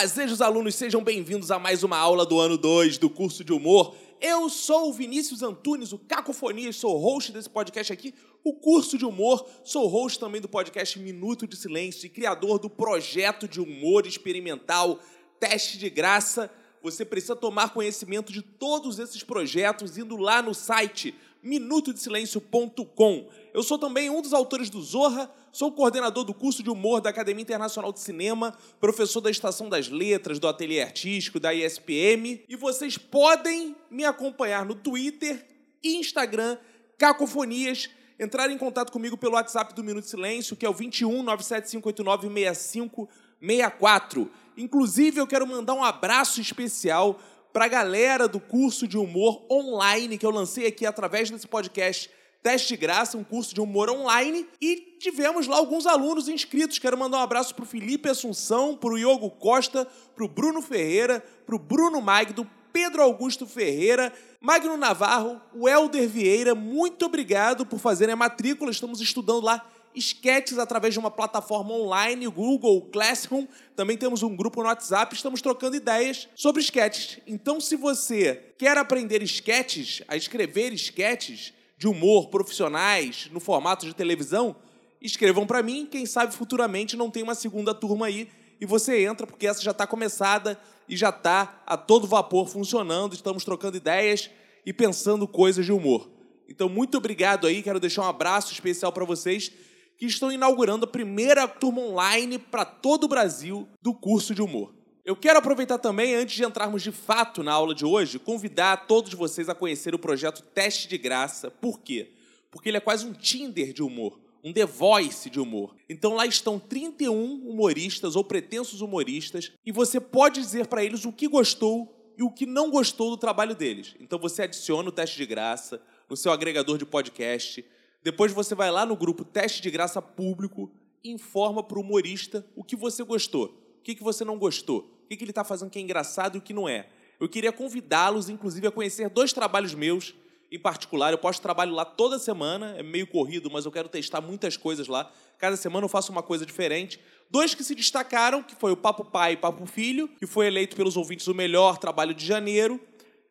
Fazejos alunos, sejam bem-vindos a mais uma aula do ano 2 do curso de humor. Eu sou o Vinícius Antunes, o Cacofonias, sou host desse podcast aqui, o curso de humor, sou host também do podcast Minuto de Silêncio e criador do projeto de humor experimental Teste de Graça. Você precisa tomar conhecimento de todos esses projetos indo lá no site minutodesilencio.com. Eu sou também um dos autores do Zorra, sou coordenador do curso de humor da Academia Internacional de Cinema, professor da Estação das Letras, do Ateliê Artístico, da ISPM, e vocês podem me acompanhar no Twitter e Instagram, Cacofonias, entrar em contato comigo pelo WhatsApp do Minuto Silêncio, que é o 21 97589 6564. Inclusive, eu quero mandar um abraço especial para a galera do curso de humor online que eu lancei aqui através desse podcast Teste de Graça, um curso de humor online, e tivemos lá alguns alunos inscritos. Quero mandar um abraço para o Felipe Assunção, para o Iogo Costa, para o Bruno Ferreira, para o Bruno Magdo, Pedro Augusto Ferreira, Magno Navarro, o Helder Vieira. Muito obrigado por fazerem a matrícula. Estamos estudando lá esquetes através de uma plataforma online, Google Classroom. Também temos um grupo no WhatsApp, estamos trocando ideias sobre esquetes. Então, se você quer aprender esquetes, a escrever esquetes de humor profissionais no formato de televisão, escrevam para mim. Quem sabe futuramente não tem uma segunda turma aí e você entra, porque essa já está começada e já está a todo vapor funcionando. Estamos trocando ideias e pensando coisas de humor. Então, muito obrigado aí. Quero deixar um abraço especial para vocês que estão inaugurando a primeira turma online para todo o Brasil do curso de humor. Eu quero aproveitar também, antes de entrarmos de fato na aula de hoje, convidar todos vocês a conhecer o projeto Teste de Graça. Por quê? Porque ele é quase um Tinder de humor, um The Voice de humor. Então lá estão 31 humoristas ou pretensos humoristas e você pode dizer para eles o que gostou e o que não gostou do trabalho deles. Então você adiciona o teste de graça no seu agregador de podcast depois você vai lá no grupo Teste de Graça Público e informa para o humorista o que você gostou, o que, que você não gostou, o que, que ele está fazendo que é engraçado e o que não é. Eu queria convidá-los, inclusive, a conhecer dois trabalhos meus em particular. Eu posto trabalho lá toda semana, é meio corrido, mas eu quero testar muitas coisas lá. Cada semana eu faço uma coisa diferente. Dois que se destacaram, que foi o Papo Pai e Papo Filho, que foi eleito pelos ouvintes o melhor trabalho de janeiro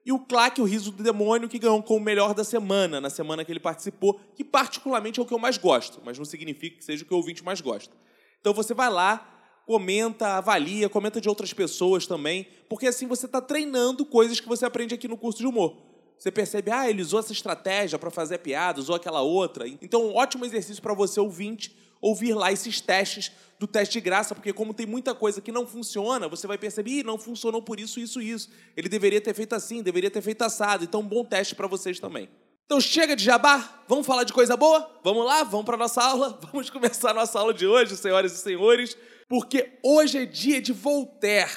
e o Claque, o Riso do Demônio, que ganhou como melhor da semana, na semana que ele participou, que particularmente é o que eu mais gosto, mas não significa que seja o que o ouvinte mais gosta. Então você vai lá, comenta, avalia, comenta de outras pessoas também, porque assim você está treinando coisas que você aprende aqui no curso de humor. Você percebe, ah, ele usou essa estratégia para fazer a piada, usou aquela outra. Então, um ótimo exercício para você, ouvinte, ouvir lá esses testes do teste de graça, porque como tem muita coisa que não funciona, você vai perceber, não funcionou por isso, isso, isso. Ele deveria ter feito assim, deveria ter feito assado. Então, um bom teste para vocês também. Então chega de jabá, vamos falar de coisa boa? Vamos lá, vamos para nossa aula. Vamos começar nossa aula de hoje, senhoras e senhores, porque hoje é dia de Voltaire.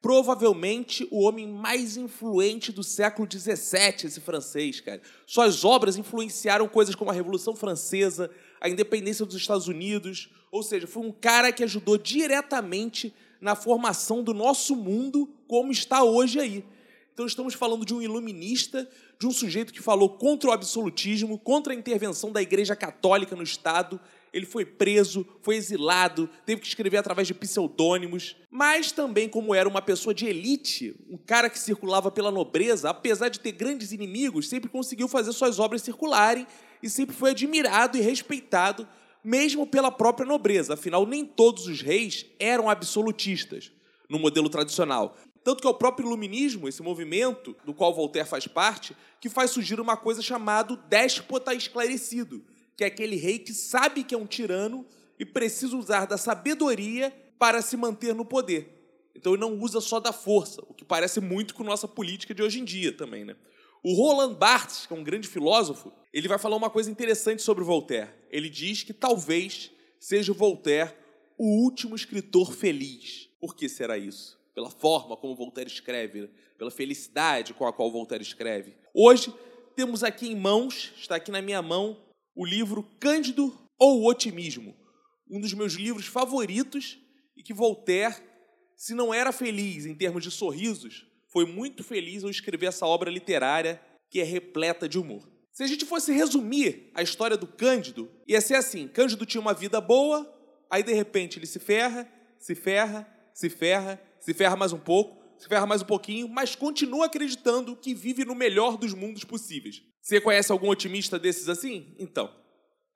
Provavelmente o homem mais influente do século XVII, esse francês, cara. Suas obras influenciaram coisas como a Revolução Francesa, a independência dos Estados Unidos, ou seja, foi um cara que ajudou diretamente na formação do nosso mundo como está hoje aí. Então estamos falando de um iluminista, de um sujeito que falou contra o absolutismo, contra a intervenção da Igreja Católica no Estado. Ele foi preso, foi exilado, teve que escrever através de pseudônimos, mas também como era uma pessoa de elite, um cara que circulava pela nobreza, apesar de ter grandes inimigos, sempre conseguiu fazer suas obras circularem e sempre foi admirado e respeitado mesmo pela própria nobreza. Afinal, nem todos os reis eram absolutistas no modelo tradicional. Tanto que é o próprio iluminismo, esse movimento do qual Voltaire faz parte, que faz surgir uma coisa chamada déspota esclarecido, que é aquele rei que sabe que é um tirano e precisa usar da sabedoria para se manter no poder. Então ele não usa só da força, o que parece muito com nossa política de hoje em dia também, né? O Roland Barthes, que é um grande filósofo, ele vai falar uma coisa interessante sobre Voltaire. Ele diz que talvez seja Voltaire o último escritor feliz. Por que será isso? Pela forma como Voltaire escreve, pela felicidade com a qual Voltaire escreve. Hoje temos aqui em mãos, está aqui na minha mão, o livro Cândido ou o Otimismo, um dos meus livros favoritos e que Voltaire, se não era feliz em termos de sorrisos, foi muito feliz ao escrever essa obra literária que é repleta de humor. Se a gente fosse resumir a história do Cândido, ia ser assim: Cândido tinha uma vida boa, aí de repente ele se ferra, se ferra, se ferra, se ferra mais um pouco, se ferra mais um pouquinho, mas continua acreditando que vive no melhor dos mundos possíveis. Você conhece algum otimista desses assim? Então,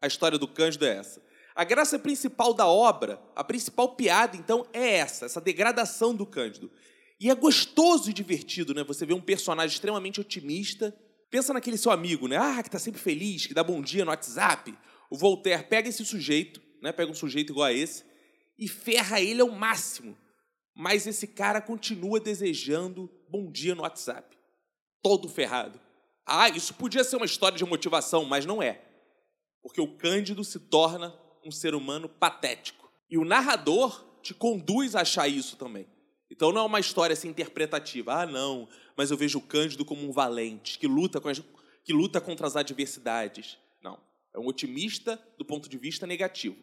a história do Cândido é essa. A graça principal da obra, a principal piada, então, é essa, essa degradação do Cândido. E é gostoso e divertido, né? Você vê um personagem extremamente otimista. Pensa naquele seu amigo, né? Ah, que tá sempre feliz, que dá bom dia no WhatsApp. O Voltaire pega esse sujeito, né? Pega um sujeito igual a esse e ferra ele ao máximo. Mas esse cara continua desejando bom dia no WhatsApp. Todo ferrado. Ah, isso podia ser uma história de motivação, mas não é. Porque o Cândido se torna um ser humano patético. E o narrador te conduz a achar isso também. Então não é uma história assim interpretativa. Ah, não, mas eu vejo o Cândido como um valente, que luta, as, que luta contra as adversidades. Não, é um otimista do ponto de vista negativo.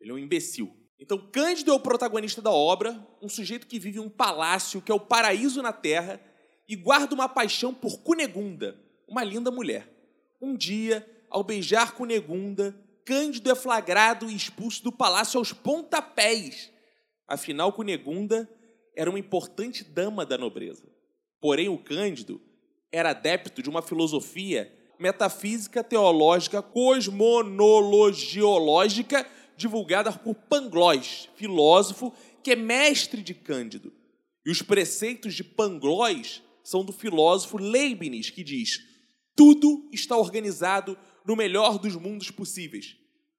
Ele é um imbecil. Então, Cândido é o protagonista da obra, um sujeito que vive em um palácio que é o paraíso na terra e guarda uma paixão por Cunegunda, uma linda mulher. Um dia, ao beijar Cunegunda, Cândido é flagrado e expulso do palácio aos pontapés. Afinal, Cunegunda era uma importante dama da nobreza. Porém, o Cândido era adepto de uma filosofia metafísica teológica cosmonologiológica divulgada por Pangloss, filósofo que é mestre de Cândido. E os preceitos de Pangloss são do filósofo Leibniz, que diz: tudo está organizado no melhor dos mundos possíveis.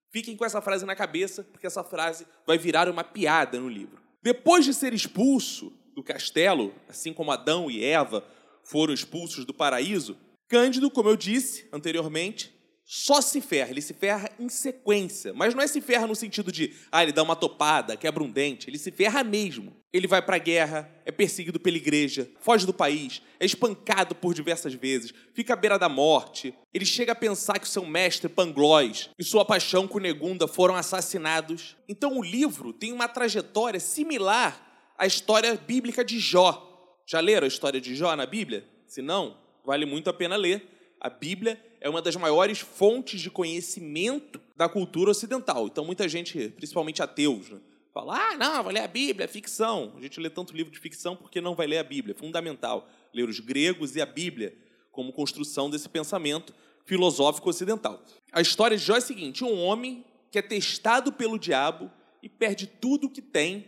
Fiquem com essa frase na cabeça, porque essa frase vai virar uma piada no livro. Depois de ser expulso do castelo, assim como Adão e Eva foram expulsos do paraíso, Cândido, como eu disse anteriormente, só se ferra, ele se ferra em sequência. Mas não é se ferra no sentido de, ah, ele dá uma topada, quebra um dente. Ele se ferra mesmo. Ele vai para a guerra, é perseguido pela igreja, foge do país, é espancado por diversas vezes, fica à beira da morte. Ele chega a pensar que o seu mestre Pangloss e sua paixão com Negunda foram assassinados. Então o livro tem uma trajetória similar à história bíblica de Jó. Já leram a história de Jó na Bíblia? Se não, vale muito a pena ler. A Bíblia é uma das maiores fontes de conhecimento da cultura ocidental. Então, muita gente, principalmente ateus, né, fala: ah, não, vai ler a Bíblia, é ficção. A gente lê tanto livro de ficção porque não vai ler a Bíblia. É fundamental ler os gregos e a Bíblia como construção desse pensamento filosófico ocidental. A história de Jó é a seguinte: um homem que é testado pelo diabo e perde tudo o que tem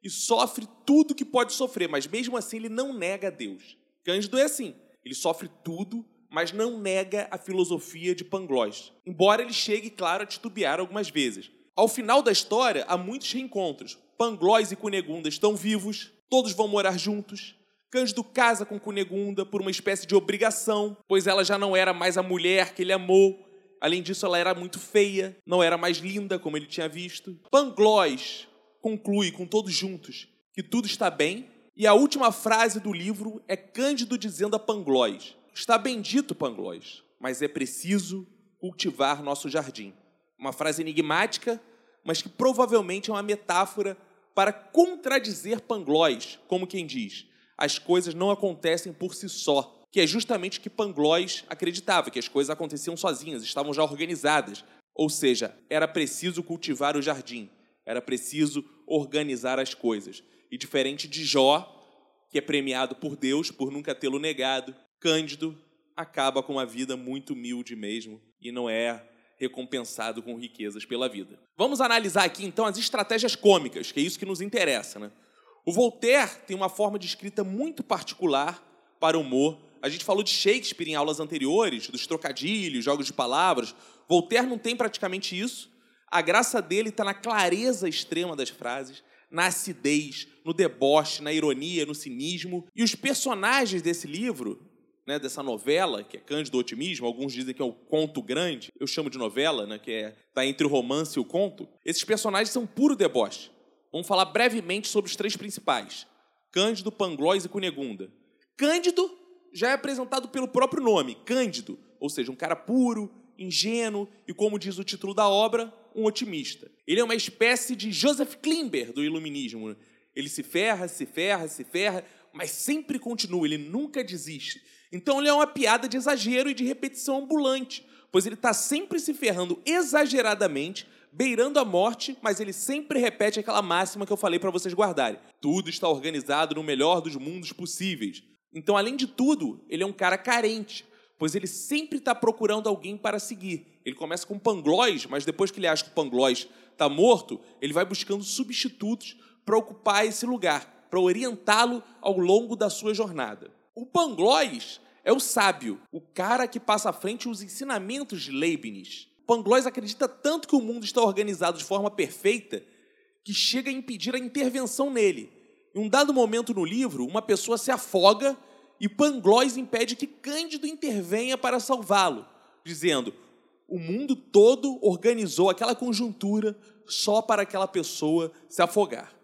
e sofre tudo que pode sofrer, mas mesmo assim ele não nega a Deus. Cândido é assim: ele sofre tudo mas não nega a filosofia de Pangloss, embora ele chegue, claro, a titubear algumas vezes. Ao final da história, há muitos reencontros. Pangloss e Cunegunda estão vivos, todos vão morar juntos. Cândido casa com Cunegunda por uma espécie de obrigação, pois ela já não era mais a mulher que ele amou. Além disso, ela era muito feia, não era mais linda como ele tinha visto. Pangloss conclui com todos juntos que tudo está bem, e a última frase do livro é Cândido dizendo a Pangloss: Está bendito, Pangloss, mas é preciso cultivar nosso jardim. Uma frase enigmática, mas que provavelmente é uma metáfora para contradizer Pangloss, como quem diz: as coisas não acontecem por si só, que é justamente o que Pangloss acreditava, que as coisas aconteciam sozinhas, estavam já organizadas. Ou seja, era preciso cultivar o jardim, era preciso organizar as coisas. E diferente de Jó, que é premiado por Deus por nunca tê-lo negado, Cândido acaba com uma vida muito humilde mesmo e não é recompensado com riquezas pela vida. Vamos analisar aqui então as estratégias cômicas, que é isso que nos interessa. Né? O Voltaire tem uma forma de escrita muito particular para o humor. A gente falou de Shakespeare em aulas anteriores, dos trocadilhos, jogos de palavras. Voltaire não tem praticamente isso. A graça dele está na clareza extrema das frases, na acidez, no deboche, na ironia, no cinismo. E os personagens desse livro né, dessa novela, que é Cândido Otimismo, alguns dizem que é o conto grande, eu chamo de novela, né, que é tá entre o romance e o conto. Esses personagens são puro deboche. Vamos falar brevemente sobre os três principais: Cândido, Pangloss e Cunegunda. Cândido já é apresentado pelo próprio nome, Cândido, ou seja, um cara puro, ingênuo e, como diz o título da obra, um otimista. Ele é uma espécie de Joseph Klimber do iluminismo. Ele se ferra, se ferra, se ferra, mas sempre continua, ele nunca desiste. Então ele é uma piada de exagero e de repetição ambulante, pois ele está sempre se ferrando exageradamente, beirando a morte, mas ele sempre repete aquela máxima que eu falei para vocês guardarem. Tudo está organizado no melhor dos mundos possíveis. Então, além de tudo, ele é um cara carente, pois ele sempre está procurando alguém para seguir. Ele começa com Panglóis, mas depois que ele acha que o Panglóis está morto, ele vai buscando substitutos para ocupar esse lugar, para orientá-lo ao longo da sua jornada. O Panglóis é o sábio, o cara que passa à frente os ensinamentos de Leibniz. Pangloss acredita tanto que o mundo está organizado de forma perfeita que chega a impedir a intervenção nele. Em um dado momento no livro, uma pessoa se afoga e Pangloss impede que Cândido intervenha para salvá-lo, dizendo: o mundo todo organizou aquela conjuntura só para aquela pessoa se afogar.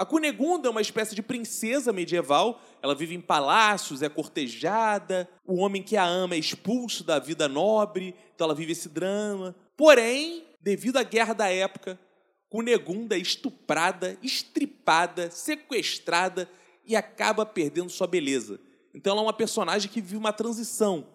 A Cunegunda é uma espécie de princesa medieval. Ela vive em palácios, é cortejada. O homem que a ama é expulso da vida nobre, então ela vive esse drama. Porém, devido à guerra da época, Cunegunda é estuprada, estripada, sequestrada e acaba perdendo sua beleza. Então ela é uma personagem que vive uma transição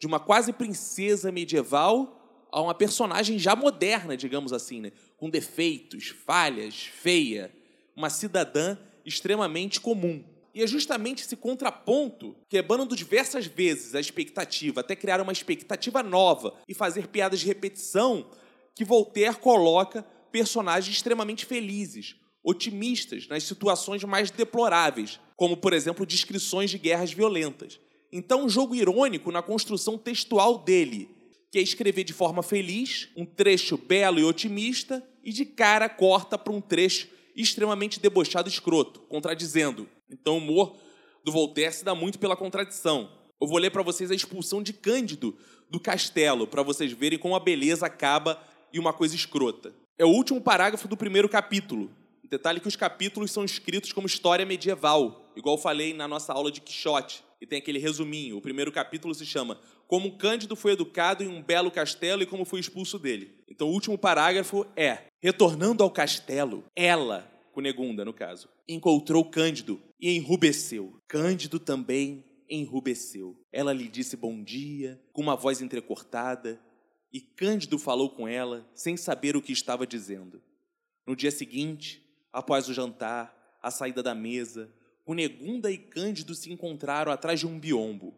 de uma quase princesa medieval a uma personagem já moderna, digamos assim, né? com defeitos, falhas, feia uma cidadã extremamente comum. E é justamente esse contraponto, quebrando diversas vezes a expectativa, até criar uma expectativa nova e fazer piadas de repetição, que Voltaire coloca personagens extremamente felizes, otimistas nas situações mais deploráveis, como, por exemplo, descrições de guerras violentas. Então, um jogo irônico na construção textual dele, que é escrever de forma feliz, um trecho belo e otimista, e de cara corta para um trecho extremamente debochado e escroto, contradizendo. Então o humor do Voltaire se dá muito pela contradição. Eu vou ler para vocês a expulsão de Cândido do castelo, para vocês verem como a beleza acaba e uma coisa escrota. É o último parágrafo do primeiro capítulo. Detalhe que os capítulos são escritos como história medieval, igual falei na nossa aula de Quixote. E tem aquele resuminho. O primeiro capítulo se chama Como Cândido foi educado em um belo castelo e como foi expulso dele. Então o último parágrafo é Retornando ao castelo, ela, Cunegunda no caso, encontrou Cândido e enrubesceu. Cândido também enrubesceu. Ela lhe disse bom dia, com uma voz entrecortada, e Cândido falou com ela, sem saber o que estava dizendo. No dia seguinte, após o jantar, a saída da mesa, Cunegunda e Cândido se encontraram atrás de um biombo.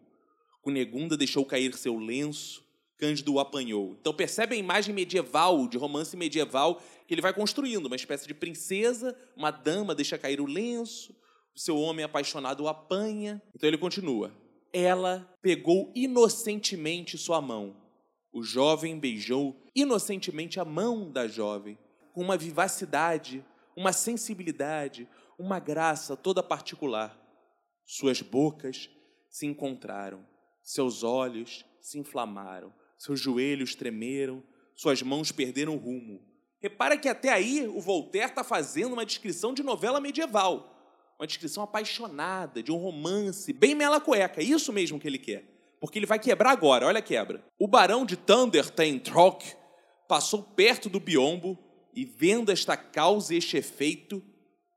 Cunegunda deixou cair seu lenço Cândido o apanhou. Então percebe a imagem medieval, de romance medieval, que ele vai construindo, uma espécie de princesa, uma dama deixa cair o lenço, o seu homem apaixonado o apanha. Então ele continua. Ela pegou inocentemente sua mão. O jovem beijou inocentemente a mão da jovem, com uma vivacidade, uma sensibilidade, uma graça toda particular. Suas bocas se encontraram, seus olhos se inflamaram seus joelhos tremeram, suas mãos perderam o rumo. Repara que até aí o Voltaire está fazendo uma descrição de novela medieval, uma descrição apaixonada, de um romance, bem mela cueca, é isso mesmo que ele quer. Porque ele vai quebrar agora, olha a quebra. O barão de Thunder Trock passou perto do biombo e, vendo esta causa e este efeito,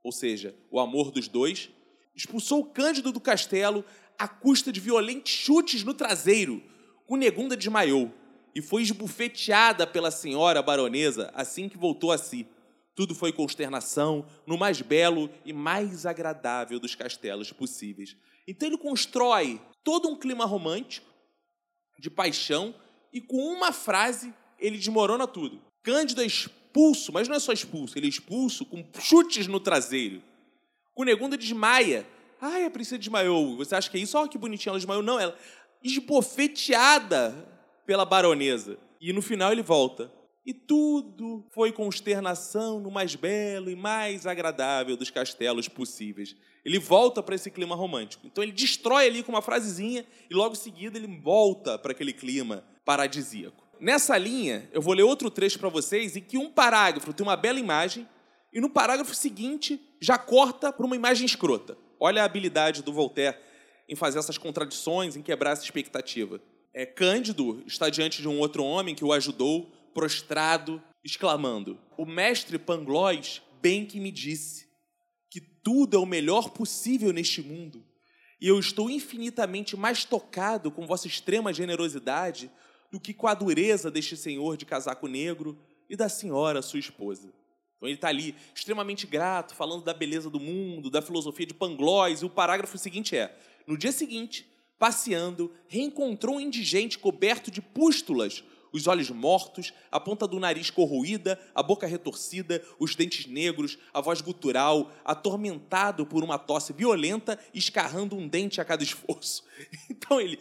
ou seja, o amor dos dois, expulsou Cândido do castelo à custa de violentos chutes no traseiro, Cunegunda desmaiou e foi esbufeteada pela senhora baronesa assim que voltou a si. Tudo foi consternação no mais belo e mais agradável dos castelos possíveis. Então ele constrói todo um clima romântico, de paixão, e com uma frase ele desmorona tudo. Cândido é expulso, mas não é só expulso, ele é expulso com chutes no traseiro. Cunegunda desmaia. Ai, a princesa desmaiou. Você acha que é isso? Olha que bonitinha, ela desmaiou. Não, ela, esbofeteada pela baronesa. E no final ele volta. E tudo foi consternação no mais belo e mais agradável dos castelos possíveis. Ele volta para esse clima romântico. Então ele destrói ali com uma frasezinha e logo em seguida ele volta para aquele clima paradisíaco. Nessa linha, eu vou ler outro trecho para vocês em que um parágrafo tem uma bela imagem e no parágrafo seguinte já corta para uma imagem escrota. Olha a habilidade do Voltaire em fazer essas contradições, em quebrar essa expectativa. É, Cândido está diante de um outro homem que o ajudou, prostrado, exclamando: O mestre Pangloss bem que me disse que tudo é o melhor possível neste mundo, e eu estou infinitamente mais tocado com vossa extrema generosidade do que com a dureza deste senhor de casaco negro e da senhora, sua esposa. Então ele está ali extremamente grato, falando da beleza do mundo, da filosofia de Pangloss, e o parágrafo seguinte é: No dia seguinte, passeando, reencontrou um indigente coberto de pústulas, os olhos mortos, a ponta do nariz corroída, a boca retorcida, os dentes negros, a voz gutural, atormentado por uma tosse violenta, escarrando um dente a cada esforço. Então ele.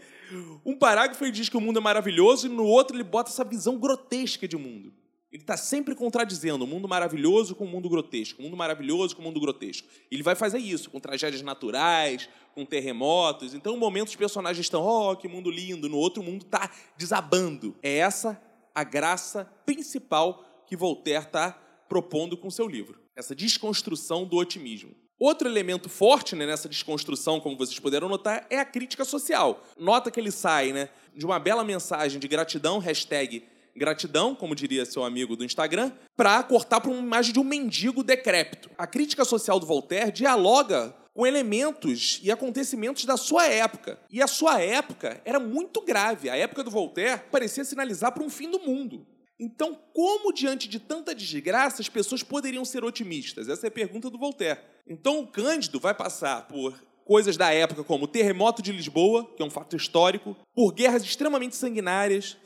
Um parágrafo ele diz que o mundo é maravilhoso, e no outro ele bota essa visão grotesca de mundo. Ele está sempre contradizendo o mundo maravilhoso com o mundo grotesco, o mundo maravilhoso com o mundo grotesco. Ele vai fazer isso com tragédias naturais, com terremotos. Então, um momento os personagens estão, oh, que mundo lindo, no outro mundo está desabando. É essa a graça principal que Voltaire está propondo com seu livro, essa desconstrução do otimismo. Outro elemento forte né, nessa desconstrução, como vocês puderam notar, é a crítica social. Nota que ele sai né, de uma bela mensagem de gratidão, hashtag gratidão, como diria seu amigo do Instagram, para cortar para uma imagem de um mendigo decrépito. A crítica social do Voltaire dialoga com elementos e acontecimentos da sua época. E a sua época era muito grave. A época do Voltaire parecia sinalizar para um fim do mundo. Então, como diante de tanta desgraça as pessoas poderiam ser otimistas? Essa é a pergunta do Voltaire. Então, o Cândido vai passar por coisas da época como o terremoto de Lisboa, que é um fato histórico, por guerras extremamente sanguinárias,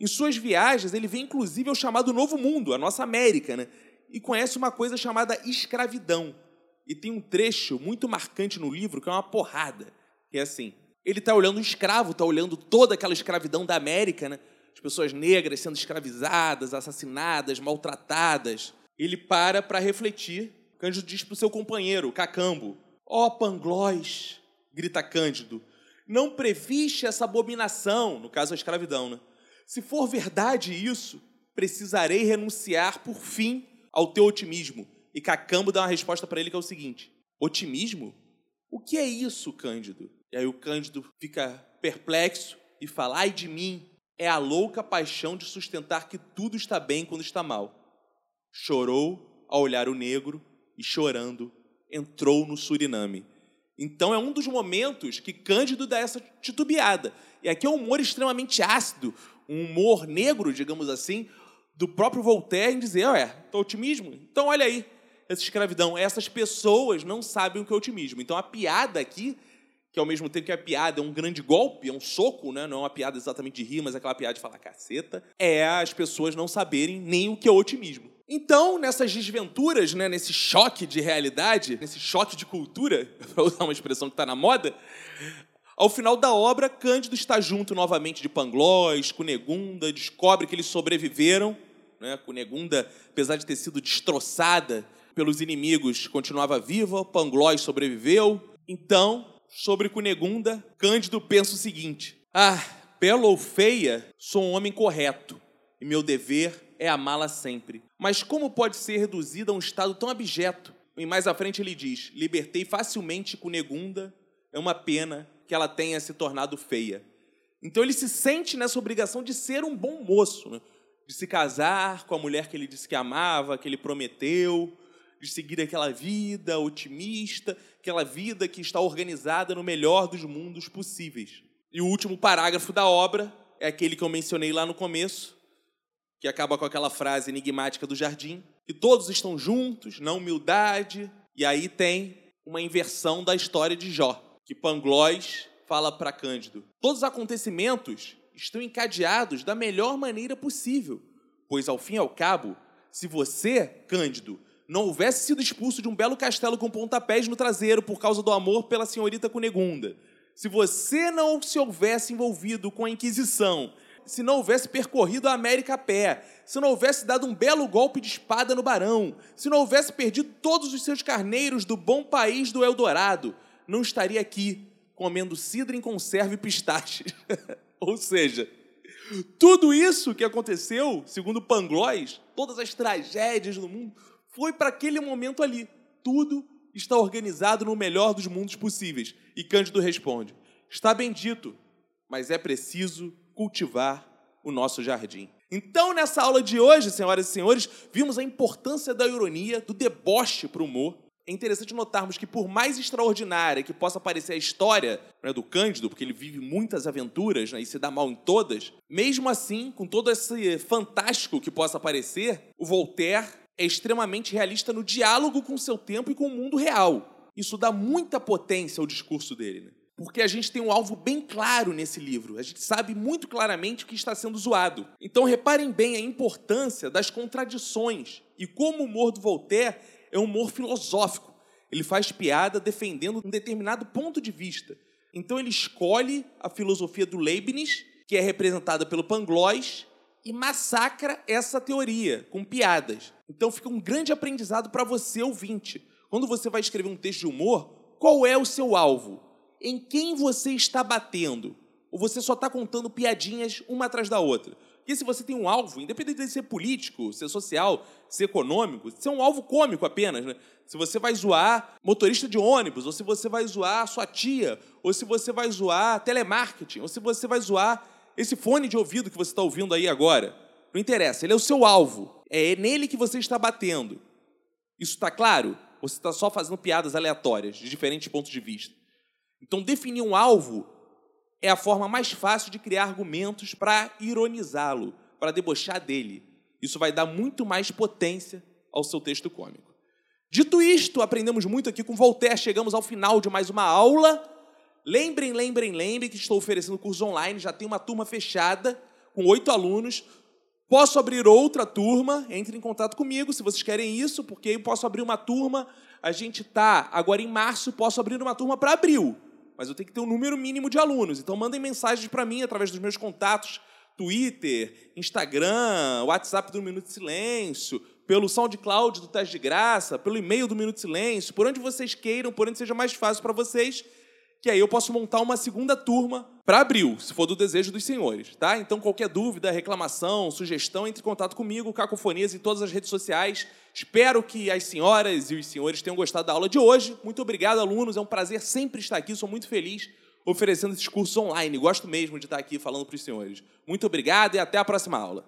em suas viagens, ele vê inclusive ao chamado Novo Mundo, a nossa América, né? e conhece uma coisa chamada escravidão. E tem um trecho muito marcante no livro que é uma porrada, que é assim: ele está olhando um escravo, está olhando toda aquela escravidão da América, né? As pessoas negras sendo escravizadas, assassinadas, maltratadas. Ele para para refletir. Cândido diz para o seu companheiro, Cacambo: Ó oh, Panglós, grita Cândido, não previste essa abominação, no caso a escravidão, né? Se for verdade isso, precisarei renunciar por fim ao teu otimismo. E Cacambo dá uma resposta para ele que é o seguinte: Otimismo? O que é isso, Cândido? E aí o Cândido fica perplexo e fala: Ai de mim, é a louca paixão de sustentar que tudo está bem quando está mal. Chorou ao olhar o negro e, chorando, entrou no Suriname. Então é um dos momentos que Cândido dá essa titubeada. E aqui é um humor extremamente ácido, um humor negro, digamos assim, do próprio Voltaire em dizer, ué, tô otimismo? Então olha aí, essa escravidão, essas pessoas não sabem o que é otimismo. Então a piada aqui, que ao mesmo tempo que a piada é um grande golpe, é um soco, né? não é uma piada exatamente de rir, mas é aquela piada de falar caceta, é as pessoas não saberem nem o que é otimismo. Então, nessas desventuras, né, nesse choque de realidade, nesse choque de cultura, para usar uma expressão que está na moda, ao final da obra, Cândido está junto novamente de Pangloss, Cunegunda, descobre que eles sobreviveram. Né? Cunegunda, apesar de ter sido destroçada pelos inimigos, continuava viva, Pangloss sobreviveu. Então, sobre Cunegunda, Cândido pensa o seguinte: Ah, bela ou feia, sou um homem correto, e meu dever é amá-la sempre. Mas como pode ser reduzida a um estado tão abjeto? E mais à frente ele diz: Libertei facilmente Cunegunda, é uma pena que ela tenha se tornado feia. Então ele se sente nessa obrigação de ser um bom moço, né? de se casar com a mulher que ele disse que amava, que ele prometeu, de seguir aquela vida otimista, aquela vida que está organizada no melhor dos mundos possíveis. E o último parágrafo da obra é aquele que eu mencionei lá no começo, que acaba com aquela frase enigmática do jardim, que todos estão juntos, na humildade, e aí tem uma inversão da história de Jó que Pangloss fala para Cândido. Todos os acontecimentos estão encadeados da melhor maneira possível, pois ao fim e ao cabo, se você, Cândido, não houvesse sido expulso de um belo castelo com pontapés no traseiro por causa do amor pela senhorita Cunegunda, se você não se houvesse envolvido com a Inquisição, se não houvesse percorrido a América a pé, se não houvesse dado um belo golpe de espada no Barão, se não houvesse perdido todos os seus carneiros do bom país do Eldorado, não estaria aqui comendo cidra em conserva e pistaches. Ou seja, tudo isso que aconteceu, segundo Pangloss, todas as tragédias do mundo, foi para aquele momento ali. Tudo está organizado no melhor dos mundos possíveis. E Cândido responde: Está bem dito, mas é preciso cultivar o nosso jardim. Então, nessa aula de hoje, senhoras e senhores, vimos a importância da ironia, do deboche para o humor, é interessante notarmos que, por mais extraordinária que possa parecer a história né, do Cândido, porque ele vive muitas aventuras né, e se dá mal em todas, mesmo assim, com todo esse fantástico que possa parecer, o Voltaire é extremamente realista no diálogo com o seu tempo e com o mundo real. Isso dá muita potência ao discurso dele. Né? Porque a gente tem um alvo bem claro nesse livro. A gente sabe muito claramente o que está sendo zoado. Então reparem bem a importância das contradições e como o humor do Voltaire é um humor filosófico. Ele faz piada defendendo um determinado ponto de vista. Então ele escolhe a filosofia do Leibniz, que é representada pelo Pangloss, e massacra essa teoria com piadas. Então fica um grande aprendizado para você, ouvinte. Quando você vai escrever um texto de humor, qual é o seu alvo? Em quem você está batendo? Ou você só está contando piadinhas uma atrás da outra? Porque se você tem um alvo, independente de ser político, ser social, ser econômico, ser um alvo cômico apenas, né? Se você vai zoar motorista de ônibus, ou se você vai zoar sua tia, ou se você vai zoar telemarketing, ou se você vai zoar esse fone de ouvido que você está ouvindo aí agora. Não interessa, ele é o seu alvo. É nele que você está batendo. Isso está claro? Você está só fazendo piadas aleatórias, de diferentes pontos de vista. Então, definir um alvo é a forma mais fácil de criar argumentos para ironizá-lo, para debochar dele. Isso vai dar muito mais potência ao seu texto cômico. Dito isto, aprendemos muito aqui com Voltaire, chegamos ao final de mais uma aula. Lembrem, lembrem, lembrem que estou oferecendo curso online, já tem uma turma fechada com oito alunos. Posso abrir outra turma, entre em contato comigo se vocês querem isso, porque eu posso abrir uma turma. A gente está agora em março, posso abrir uma turma para abril mas eu tenho que ter um número mínimo de alunos. Então mandem mensagens para mim através dos meus contatos, Twitter, Instagram, WhatsApp do Minuto de Silêncio, pelo SoundCloud do Teste de Graça, pelo e-mail do Minuto de Silêncio, por onde vocês queiram, por onde seja mais fácil para vocês que aí eu posso montar uma segunda turma para abril, se for do desejo dos senhores, tá? Então qualquer dúvida, reclamação, sugestão, entre em contato comigo, Cacofonias em todas as redes sociais. Espero que as senhoras e os senhores tenham gostado da aula de hoje. Muito obrigado, alunos. É um prazer sempre estar aqui. Sou muito feliz oferecendo esses cursos online. Gosto mesmo de estar aqui falando para os senhores. Muito obrigado e até a próxima aula.